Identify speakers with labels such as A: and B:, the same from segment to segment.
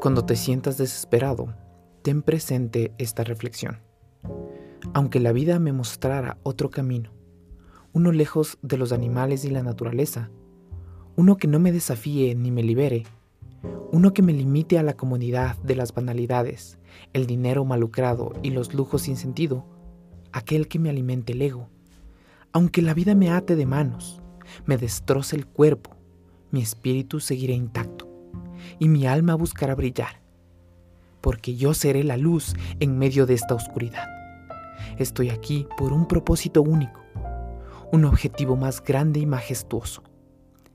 A: Cuando te sientas desesperado, ten presente esta reflexión. Aunque la vida me mostrara otro camino, uno lejos de los animales y la naturaleza, uno que no me desafíe ni me libere, uno que me limite a la comodidad de las banalidades, el dinero malucrado y los lujos sin sentido, aquel que me alimente el ego. Aunque la vida me ate de manos, me destroce el cuerpo, mi espíritu seguirá intacto y mi alma buscará brillar, porque yo seré la luz en medio de esta oscuridad. Estoy aquí por un propósito único, un objetivo más grande y majestuoso,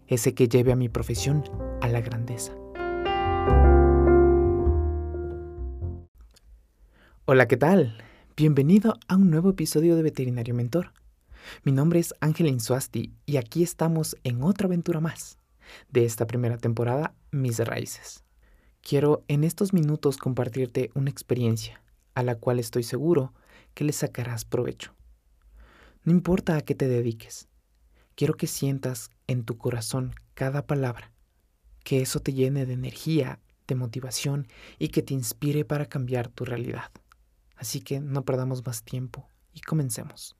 A: ese que lleve a mi profesión a la grandeza. Hola, ¿qué tal? Bienvenido a un nuevo episodio de Veterinario Mentor. Mi nombre es Ángel Insuasti y aquí estamos en otra aventura más de esta primera temporada, Mis Raíces. Quiero en estos minutos compartirte una experiencia a la cual estoy seguro que le sacarás provecho. No importa a qué te dediques, quiero que sientas en tu corazón cada palabra, que eso te llene de energía, de motivación y que te inspire para cambiar tu realidad. Así que no perdamos más tiempo y comencemos.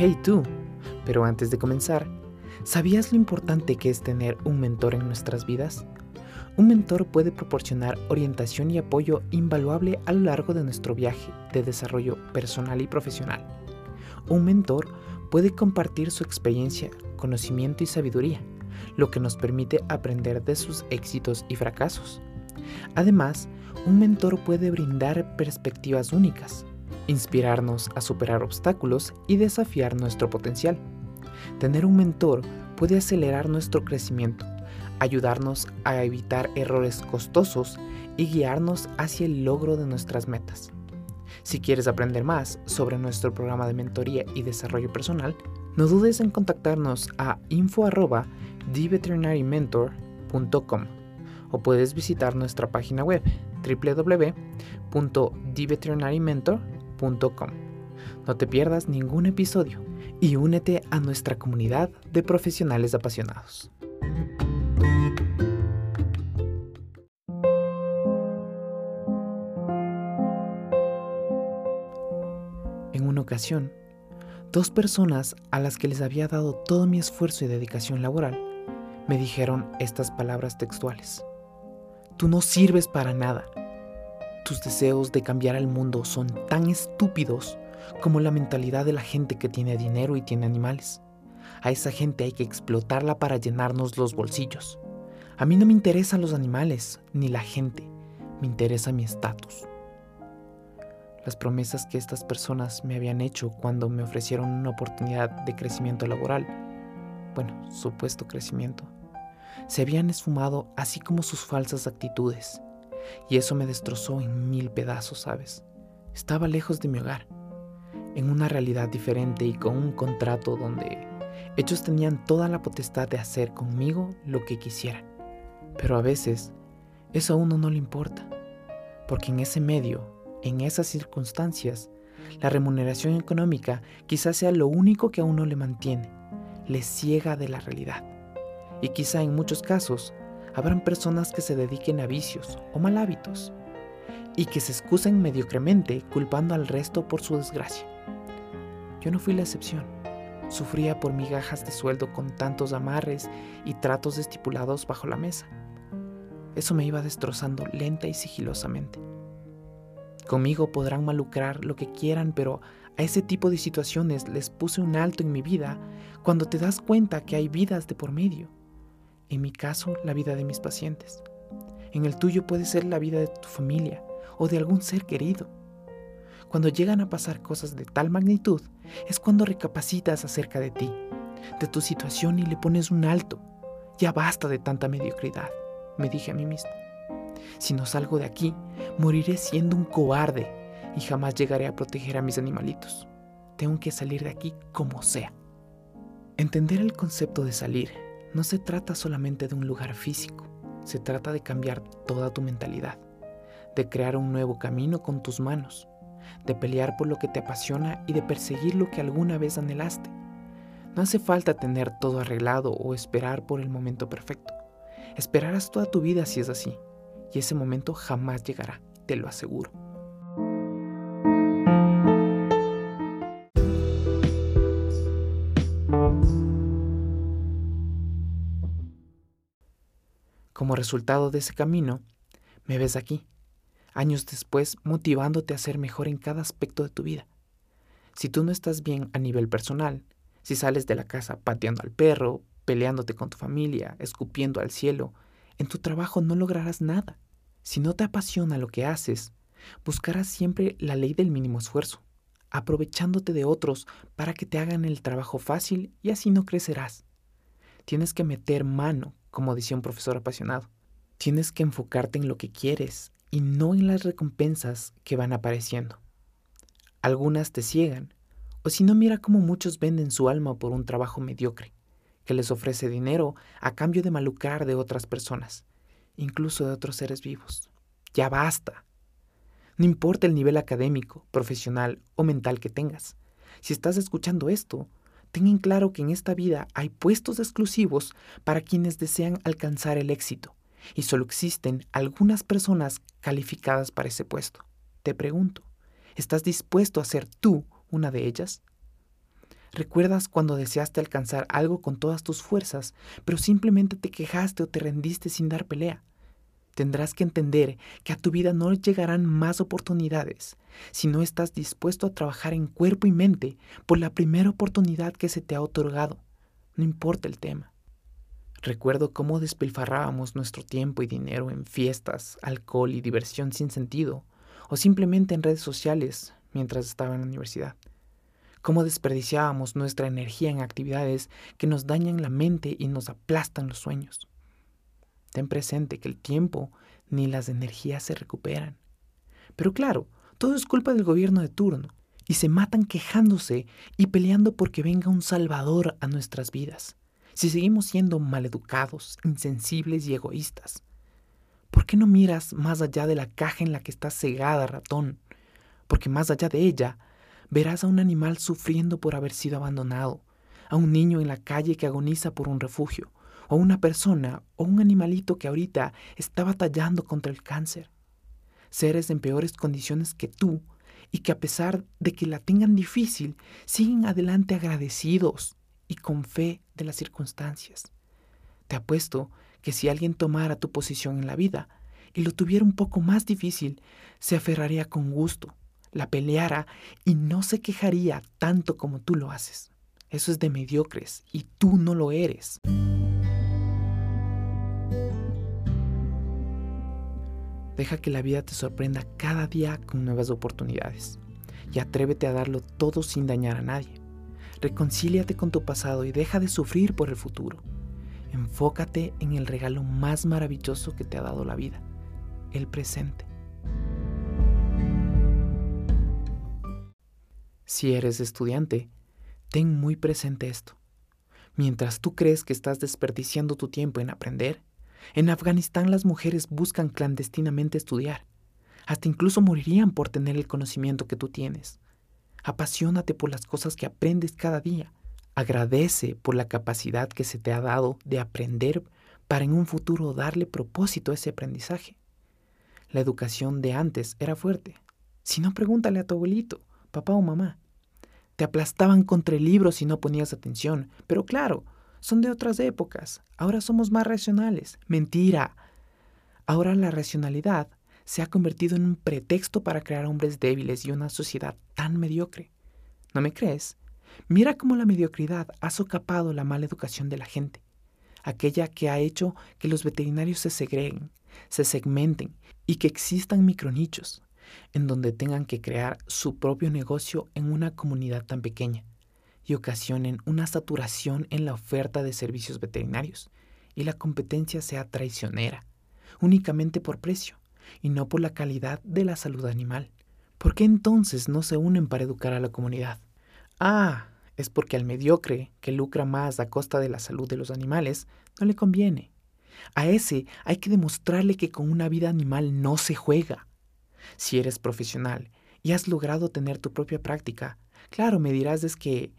A: Hey tú, pero antes de comenzar, ¿sabías lo importante que es tener un mentor en nuestras vidas? Un mentor puede proporcionar orientación y apoyo invaluable a lo largo de nuestro viaje de desarrollo personal y profesional. Un mentor puede compartir su experiencia, conocimiento y sabiduría, lo que nos permite aprender de sus éxitos y fracasos. Además, un mentor puede brindar perspectivas únicas, inspirarnos a superar obstáculos y desafiar nuestro potencial. Tener un mentor puede acelerar nuestro crecimiento, ayudarnos a evitar errores costosos y guiarnos hacia el logro de nuestras metas. Si quieres aprender más sobre nuestro programa de mentoría y desarrollo personal, no dudes en contactarnos a info@theveterinarymentor.com o puedes visitar nuestra página web no te pierdas ningún episodio y únete a nuestra comunidad de profesionales apasionados. En una ocasión, dos personas a las que les había dado todo mi esfuerzo y dedicación laboral me dijeron estas palabras textuales. Tú no sirves para nada tus deseos de cambiar el mundo son tan estúpidos como la mentalidad de la gente que tiene dinero y tiene animales. A esa gente hay que explotarla para llenarnos los bolsillos. A mí no me interesan los animales ni la gente, me interesa mi estatus. Las promesas que estas personas me habían hecho cuando me ofrecieron una oportunidad de crecimiento laboral, bueno, supuesto crecimiento, se habían esfumado así como sus falsas actitudes y eso me destrozó en mil pedazos, ¿sabes? Estaba lejos de mi hogar, en una realidad diferente y con un contrato donde ellos tenían toda la potestad de hacer conmigo lo que quisieran. Pero a veces eso a uno no le importa, porque en ese medio, en esas circunstancias, la remuneración económica quizás sea lo único que a uno le mantiene, le ciega de la realidad. Y quizá en muchos casos habrán personas que se dediquen a vicios o mal hábitos y que se excusen mediocremente culpando al resto por su desgracia. Yo no fui la excepción. Sufría por migajas de sueldo con tantos amarres y tratos estipulados bajo la mesa. Eso me iba destrozando lenta y sigilosamente. Conmigo podrán malucrar lo que quieran, pero a ese tipo de situaciones les puse un alto en mi vida cuando te das cuenta que hay vidas de por medio en mi caso, la vida de mis pacientes. En el tuyo puede ser la vida de tu familia o de algún ser querido. Cuando llegan a pasar cosas de tal magnitud, es cuando recapacitas acerca de ti, de tu situación y le pones un alto. Ya basta de tanta mediocridad, me dije a mí mismo. Si no salgo de aquí, moriré siendo un cobarde y jamás llegaré a proteger a mis animalitos. Tengo que salir de aquí como sea. Entender el concepto de salir no se trata solamente de un lugar físico, se trata de cambiar toda tu mentalidad, de crear un nuevo camino con tus manos, de pelear por lo que te apasiona y de perseguir lo que alguna vez anhelaste. No hace falta tener todo arreglado o esperar por el momento perfecto. Esperarás toda tu vida si es así, y ese momento jamás llegará, te lo aseguro. Como resultado de ese camino, me ves aquí, años después, motivándote a ser mejor en cada aspecto de tu vida. Si tú no estás bien a nivel personal, si sales de la casa pateando al perro, peleándote con tu familia, escupiendo al cielo, en tu trabajo no lograrás nada. Si no te apasiona lo que haces, buscarás siempre la ley del mínimo esfuerzo, aprovechándote de otros para que te hagan el trabajo fácil y así no crecerás. Tienes que meter mano como decía un profesor apasionado. Tienes que enfocarte en lo que quieres y no en las recompensas que van apareciendo. Algunas te ciegan, o si no mira cómo muchos venden su alma por un trabajo mediocre, que les ofrece dinero a cambio de malucar de otras personas, incluso de otros seres vivos. Ya basta. No importa el nivel académico, profesional o mental que tengas. Si estás escuchando esto, Ten claro que en esta vida hay puestos exclusivos para quienes desean alcanzar el éxito y solo existen algunas personas calificadas para ese puesto. Te pregunto, ¿estás dispuesto a ser tú una de ellas? ¿Recuerdas cuando deseaste alcanzar algo con todas tus fuerzas, pero simplemente te quejaste o te rendiste sin dar pelea? Tendrás que entender que a tu vida no llegarán más oportunidades si no estás dispuesto a trabajar en cuerpo y mente por la primera oportunidad que se te ha otorgado, no importa el tema. Recuerdo cómo despilfarrábamos nuestro tiempo y dinero en fiestas, alcohol y diversión sin sentido, o simplemente en redes sociales mientras estaba en la universidad. Cómo desperdiciábamos nuestra energía en actividades que nos dañan la mente y nos aplastan los sueños. Ten presente que el tiempo ni las energías se recuperan. Pero claro, todo es culpa del gobierno de turno, y se matan quejándose y peleando porque venga un salvador a nuestras vidas. Si seguimos siendo maleducados, insensibles y egoístas, ¿por qué no miras más allá de la caja en la que está cegada, ratón? Porque más allá de ella, verás a un animal sufriendo por haber sido abandonado, a un niño en la calle que agoniza por un refugio, o una persona o un animalito que ahorita está batallando contra el cáncer. Seres en peores condiciones que tú y que a pesar de que la tengan difícil, siguen adelante agradecidos y con fe de las circunstancias. Te apuesto que si alguien tomara tu posición en la vida y lo tuviera un poco más difícil, se aferraría con gusto, la peleara y no se quejaría tanto como tú lo haces. Eso es de mediocres y tú no lo eres. Deja que la vida te sorprenda cada día con nuevas oportunidades y atrévete a darlo todo sin dañar a nadie. Reconcíliate con tu pasado y deja de sufrir por el futuro. Enfócate en el regalo más maravilloso que te ha dado la vida, el presente. Si eres estudiante, ten muy presente esto. Mientras tú crees que estás desperdiciando tu tiempo en aprender, en Afganistán las mujeres buscan clandestinamente estudiar. Hasta incluso morirían por tener el conocimiento que tú tienes. Apasionate por las cosas que aprendes cada día. Agradece por la capacidad que se te ha dado de aprender para en un futuro darle propósito a ese aprendizaje. La educación de antes era fuerte. Si no, pregúntale a tu abuelito, papá o mamá. Te aplastaban contra el libro si no ponías atención, pero claro, son de otras épocas. Ahora somos más racionales. Mentira. Ahora la racionalidad se ha convertido en un pretexto para crear hombres débiles y una sociedad tan mediocre. ¿No me crees? Mira cómo la mediocridad ha socapado la mala educación de la gente, aquella que ha hecho que los veterinarios se segreguen, se segmenten y que existan micronichos, en donde tengan que crear su propio negocio en una comunidad tan pequeña y ocasionen una saturación en la oferta de servicios veterinarios y la competencia sea traicionera, únicamente por precio y no por la calidad de la salud animal. ¿Por qué entonces no se unen para educar a la comunidad? Ah, es porque al mediocre, que lucra más a costa de la salud de los animales, no le conviene. A ese hay que demostrarle que con una vida animal no se juega. Si eres profesional y has logrado tener tu propia práctica, claro, me dirás es que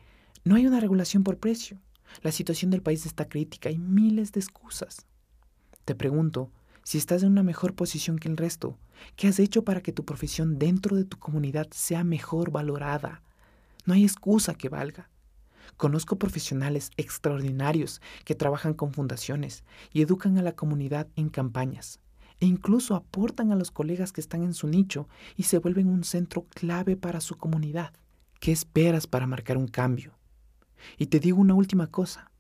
A: no hay una regulación por precio. La situación del país está crítica y miles de excusas. Te pregunto, si estás en una mejor posición que el resto, ¿qué has hecho para que tu profesión dentro de tu comunidad sea mejor valorada? No hay excusa que valga. Conozco profesionales extraordinarios que trabajan con fundaciones y educan a la comunidad en campañas e incluso aportan a los colegas que están en su nicho y se vuelven un centro clave para su comunidad. ¿Qué esperas para marcar un cambio? Y te digo una última cosa.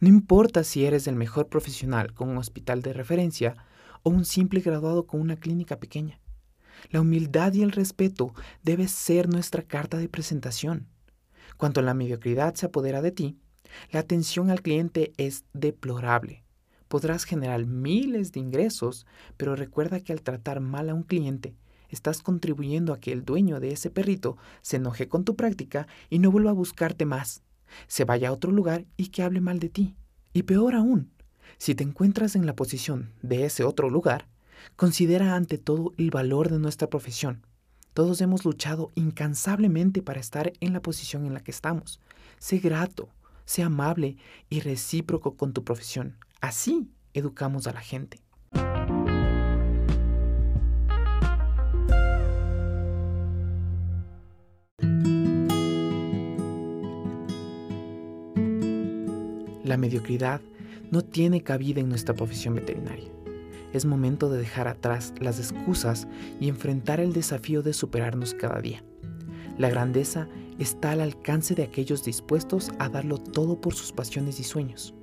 A: No importa si eres el mejor profesional con un hospital de referencia o un simple graduado con una clínica pequeña. La humildad y el respeto debe ser nuestra carta de presentación. Cuando la mediocridad se apodera de ti, la atención al cliente es deplorable. Podrás generar miles de ingresos, pero recuerda que al tratar mal a un cliente, estás contribuyendo a que el dueño de ese perrito se enoje con tu práctica y no vuelva a buscarte más, se vaya a otro lugar y que hable mal de ti. Y peor aún, si te encuentras en la posición de ese otro lugar, considera ante todo el valor de nuestra profesión. Todos hemos luchado incansablemente para estar en la posición en la que estamos. Sé grato, sé amable y recíproco con tu profesión. Así educamos a la gente. La mediocridad no tiene cabida en nuestra profesión veterinaria. Es momento de dejar atrás las excusas y enfrentar el desafío de superarnos cada día. La grandeza está al alcance de aquellos dispuestos a darlo todo por sus pasiones y sueños.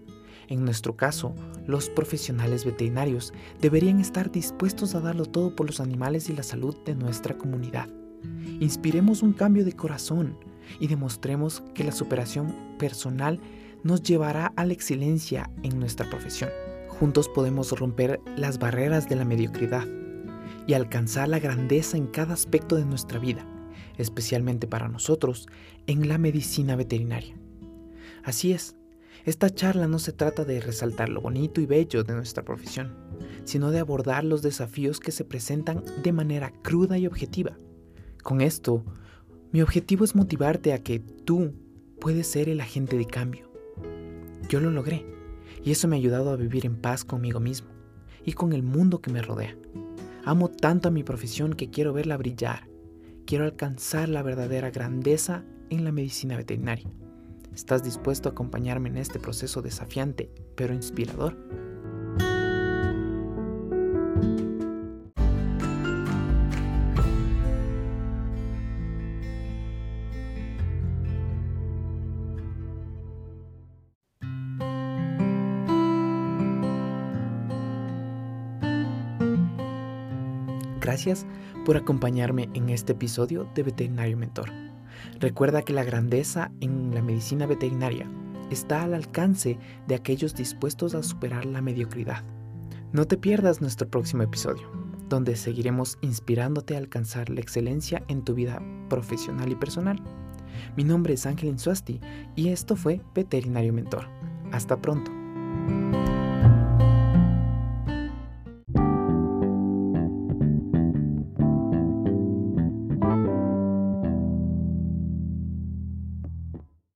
A: En nuestro caso, los profesionales veterinarios deberían estar dispuestos a darlo todo por los animales y la salud de nuestra comunidad. Inspiremos un cambio de corazón y demostremos que la superación personal nos llevará a la excelencia en nuestra profesión. Juntos podemos romper las barreras de la mediocridad y alcanzar la grandeza en cada aspecto de nuestra vida, especialmente para nosotros en la medicina veterinaria. Así es, esta charla no se trata de resaltar lo bonito y bello de nuestra profesión, sino de abordar los desafíos que se presentan de manera cruda y objetiva. Con esto, mi objetivo es motivarte a que tú puedes ser el agente de cambio yo lo logré y eso me ha ayudado a vivir en paz conmigo mismo y con el mundo que me rodea. Amo tanto a mi profesión que quiero verla brillar. Quiero alcanzar la verdadera grandeza en la medicina veterinaria. ¿Estás dispuesto a acompañarme en este proceso desafiante pero inspirador? Gracias por acompañarme en este episodio de Veterinario Mentor. Recuerda que la grandeza en la medicina veterinaria está al alcance de aquellos dispuestos a superar la mediocridad. No te pierdas nuestro próximo episodio, donde seguiremos inspirándote a alcanzar la excelencia en tu vida profesional y personal. Mi nombre es Ángel Insuasti y esto fue Veterinario Mentor. Hasta pronto.